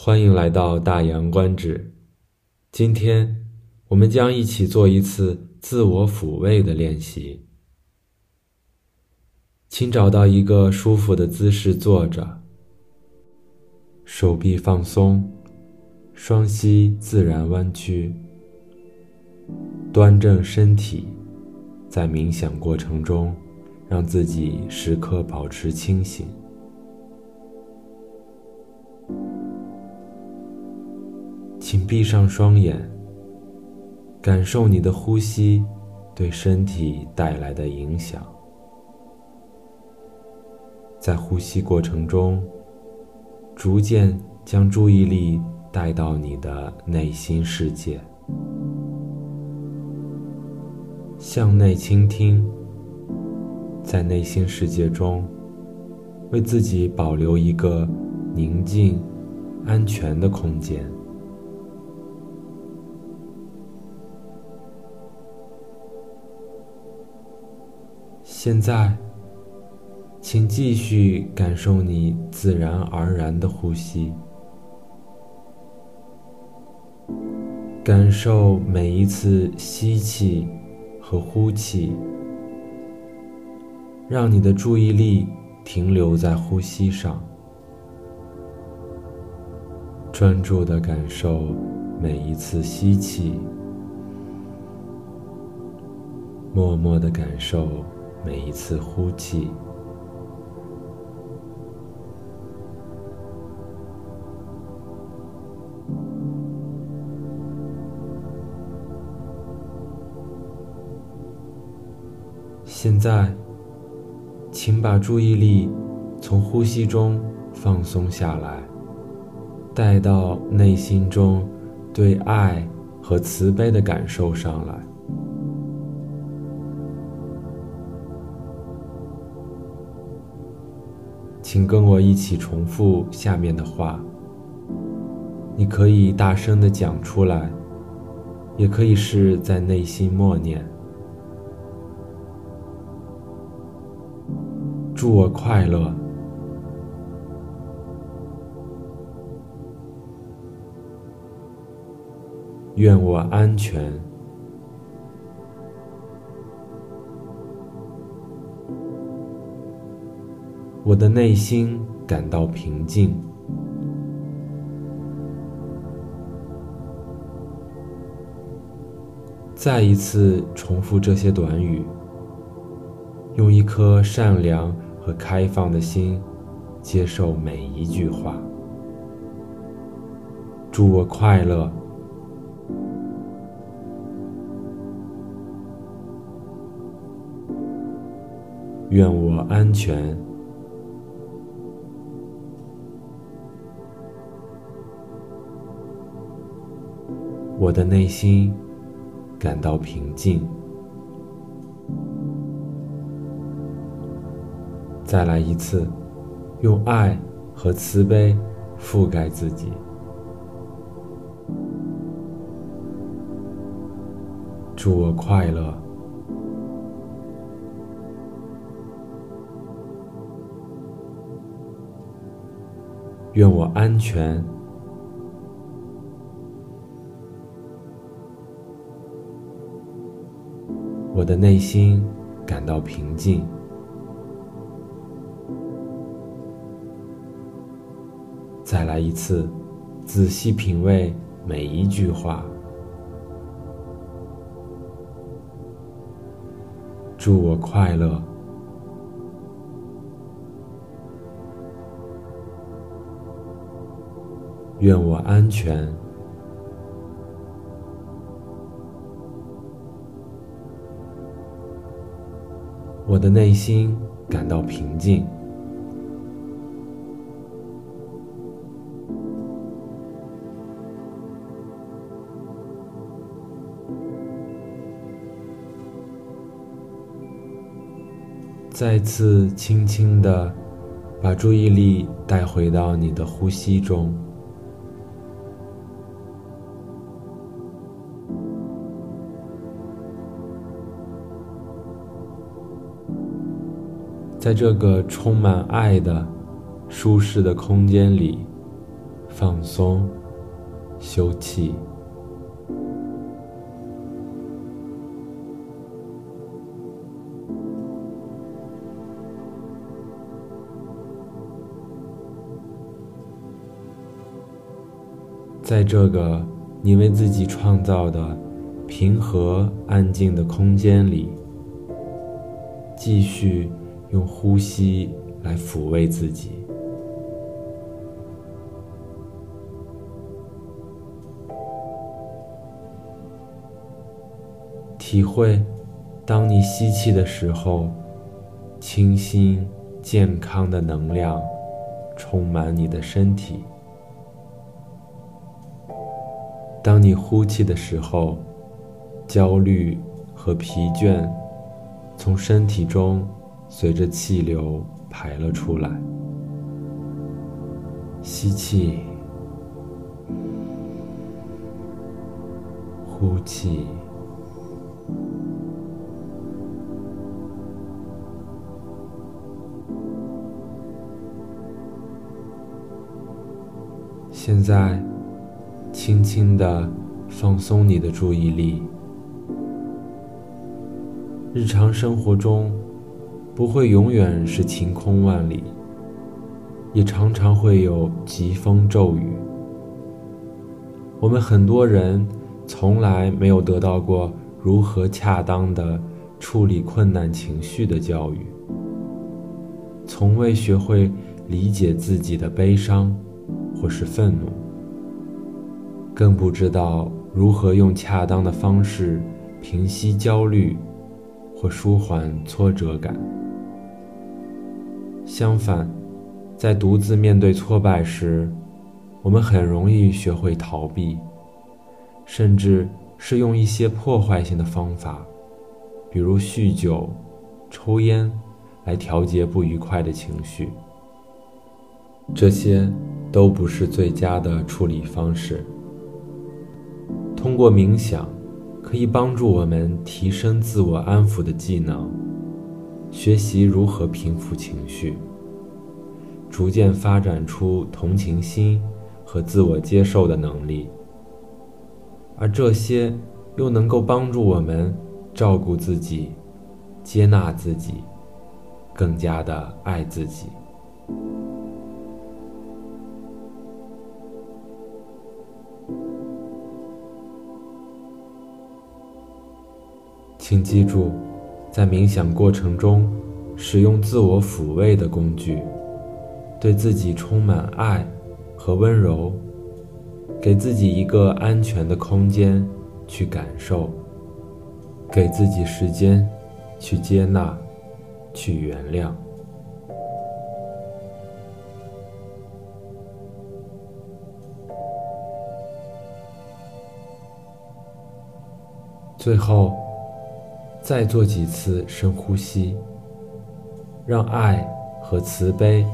欢迎来到大洋观止。今天我们将一起做一次自我抚慰的练习。请找到一个舒服的姿势坐着，手臂放松，双膝自然弯曲，端正身体。在冥想过程中，让自己时刻保持清醒。请闭上双眼，感受你的呼吸对身体带来的影响。在呼吸过程中，逐渐将注意力带到你的内心世界，向内倾听，在内心世界中，为自己保留一个宁静、安全的空间。现在，请继续感受你自然而然的呼吸，感受每一次吸气和呼气，让你的注意力停留在呼吸上，专注的感受每一次吸气，默默的感受。每一次呼气，现在，请把注意力从呼吸中放松下来，带到内心中对爱和慈悲的感受上来。请跟我一起重复下面的话。你可以大声的讲出来，也可以是在内心默念。祝我快乐，愿我安全。我的内心感到平静。再一次重复这些短语，用一颗善良和开放的心接受每一句话。祝我快乐，愿我安全。我的内心感到平静。再来一次，用爱和慈悲覆盖自己。祝我快乐，愿我安全。我的内心感到平静。再来一次，仔细品味每一句话。祝我快乐，愿我安全。我的内心感到平静。再次轻轻的把注意力带回到你的呼吸中。在这个充满爱的、舒适的空间里，放松、休憩。在这个你为自己创造的平和安静的空间里，继续用呼吸来抚慰自己，体会当你吸气的时候，清新健康的能量充满你的身体。当你呼气的时候，焦虑和疲倦从身体中随着气流排了出来。吸气，呼气。现在。轻轻的放松你的注意力。日常生活中，不会永远是晴空万里，也常常会有疾风骤雨。我们很多人从来没有得到过如何恰当的处理困难情绪的教育，从未学会理解自己的悲伤或是愤怒。更不知道如何用恰当的方式平息焦虑或舒缓挫折感。相反，在独自面对挫败时，我们很容易学会逃避，甚至是用一些破坏性的方法，比如酗酒、抽烟，来调节不愉快的情绪。这些都不是最佳的处理方式。通过冥想，可以帮助我们提升自我安抚的技能，学习如何平复情绪，逐渐发展出同情心和自我接受的能力。而这些又能够帮助我们照顾自己、接纳自己，更加的爱自己。请记住，在冥想过程中，使用自我抚慰的工具，对自己充满爱和温柔，给自己一个安全的空间去感受，给自己时间去接纳、去原谅。最后。再做几次深呼吸，让爱和慈悲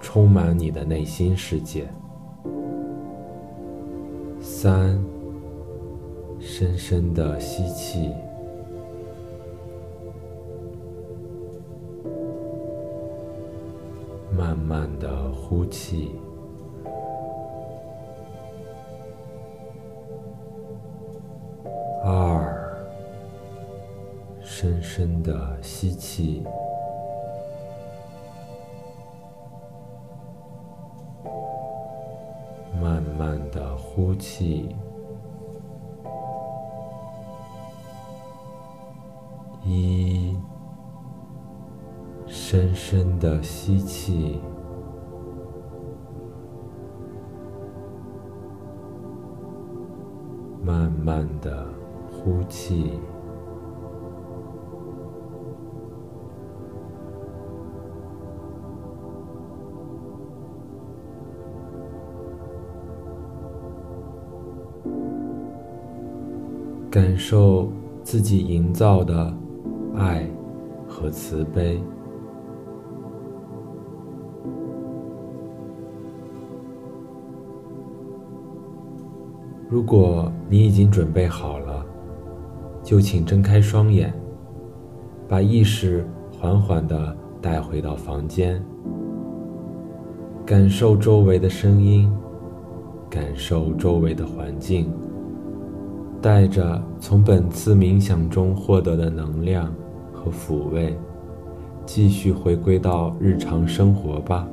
充满你的内心世界。三，深深的吸气，慢慢的呼气。深深的吸气，慢慢的呼气。一，深深的吸气，慢慢的呼气。感受自己营造的爱和慈悲。如果你已经准备好了，就请睁开双眼，把意识缓缓地带回到房间，感受周围的声音感受周围的环境，带着从本次冥想中获得的能量和抚慰，继续回归到日常生活吧。